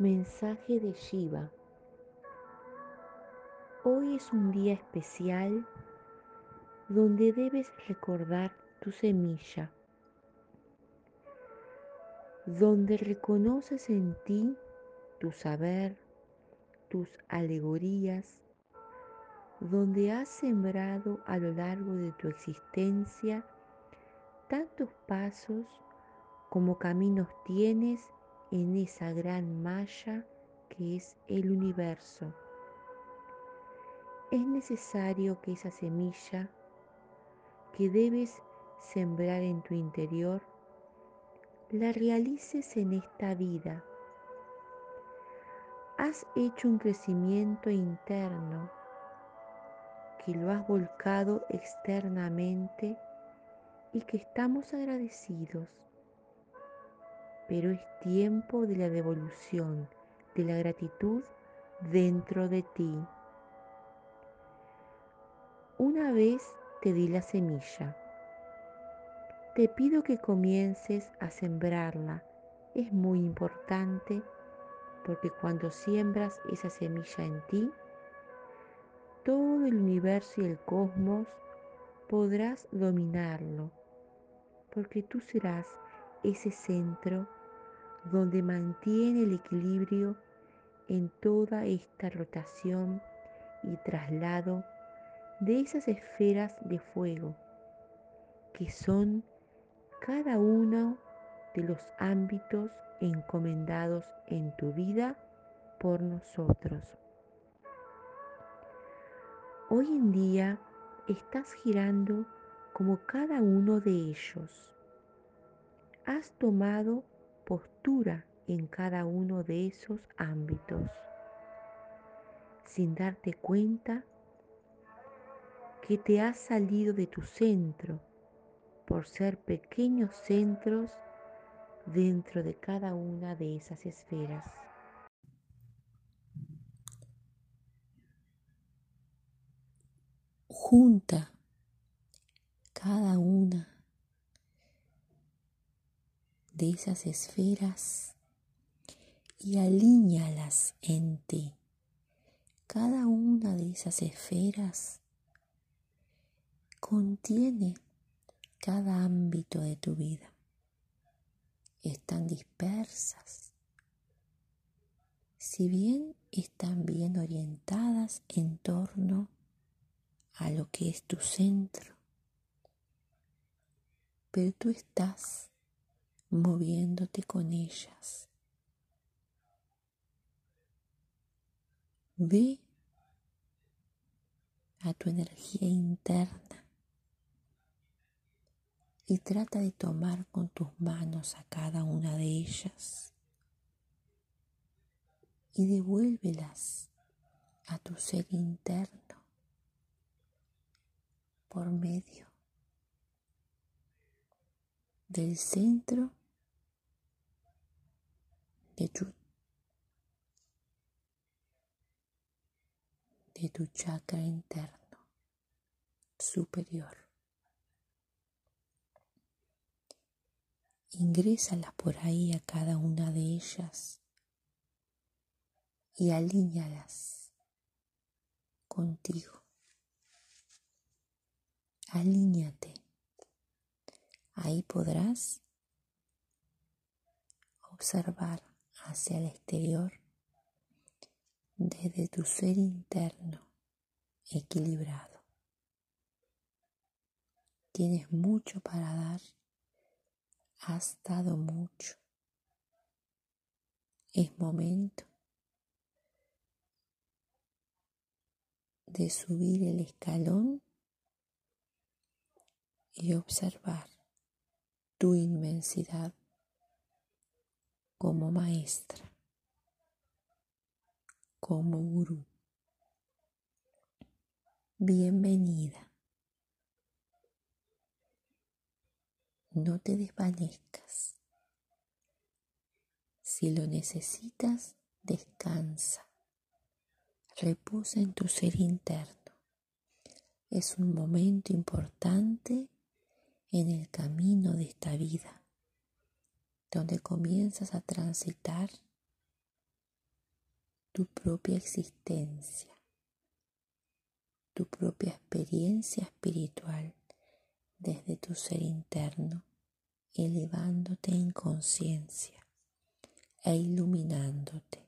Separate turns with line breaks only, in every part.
Mensaje de Shiva. Hoy es un día especial donde debes recordar tu semilla, donde reconoces en ti tu saber, tus alegorías, donde has sembrado a lo largo de tu existencia tantos pasos como caminos tienes en esa gran malla que es el universo. Es necesario que esa semilla que debes sembrar en tu interior la realices en esta vida. Has hecho un crecimiento interno que lo has volcado externamente y que estamos agradecidos pero es tiempo de la devolución de la gratitud dentro de ti. Una vez te di la semilla. Te pido que comiences a sembrarla. Es muy importante porque cuando siembras esa semilla en ti, todo el universo y el cosmos podrás dominarlo, porque tú serás ese centro donde mantiene el equilibrio en toda esta rotación y traslado de esas esferas de fuego, que son cada uno de los ámbitos encomendados en tu vida por nosotros. Hoy en día estás girando como cada uno de ellos. Has tomado postura en cada uno de esos ámbitos, sin darte cuenta que te has salido de tu centro por ser pequeños centros dentro de cada una de esas esferas.
Junta cada una de esas esferas y alíñalas en ti. Cada una de esas esferas contiene cada ámbito de tu vida. Están dispersas. Si bien están bien orientadas en torno a lo que es tu centro, pero tú estás moviéndote con ellas. Ve a tu energía interna y trata de tomar con tus manos a cada una de ellas y devuélvelas a tu ser interno por medio del centro de tu, de tu chakra interno superior. Ingrésalas por ahí a cada una de ellas y alíñalas contigo. Alíñate. Ahí podrás observar hacia el exterior desde tu ser interno equilibrado. Tienes mucho para dar, has dado mucho. Es momento de subir el escalón y observar tu inmensidad como maestra, como gurú. Bienvenida. No te desvanezcas. Si lo necesitas, descansa. Reposa en tu ser interno. Es un momento importante en el camino de esta vida donde comienzas a transitar tu propia existencia, tu propia experiencia espiritual desde tu ser interno, elevándote en conciencia e iluminándote.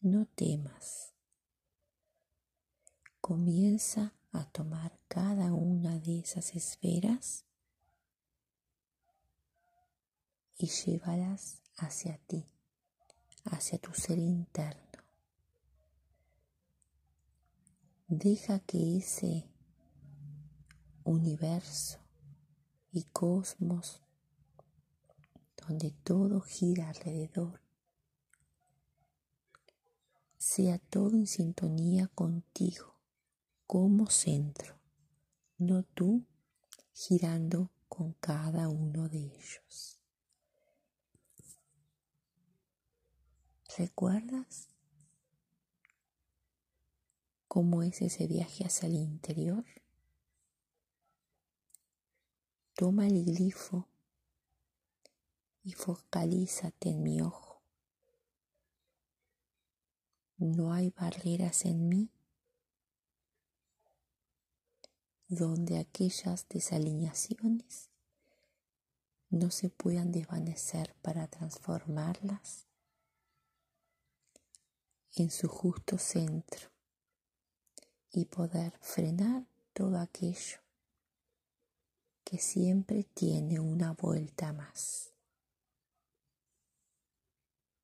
No temas. Comienza a tomar cada una de esas esferas y llévalas hacia ti, hacia tu ser interno. Deja que ese universo y cosmos donde todo gira alrededor sea todo en sintonía contigo como centro, no tú girando con cada uno de ellos. ¿Recuerdas cómo es ese viaje hacia el interior? Toma el glifo y focalízate en mi ojo. No hay barreras en mí donde aquellas desalineaciones no se puedan desvanecer para transformarlas en su justo centro y poder frenar todo aquello que siempre tiene una vuelta más.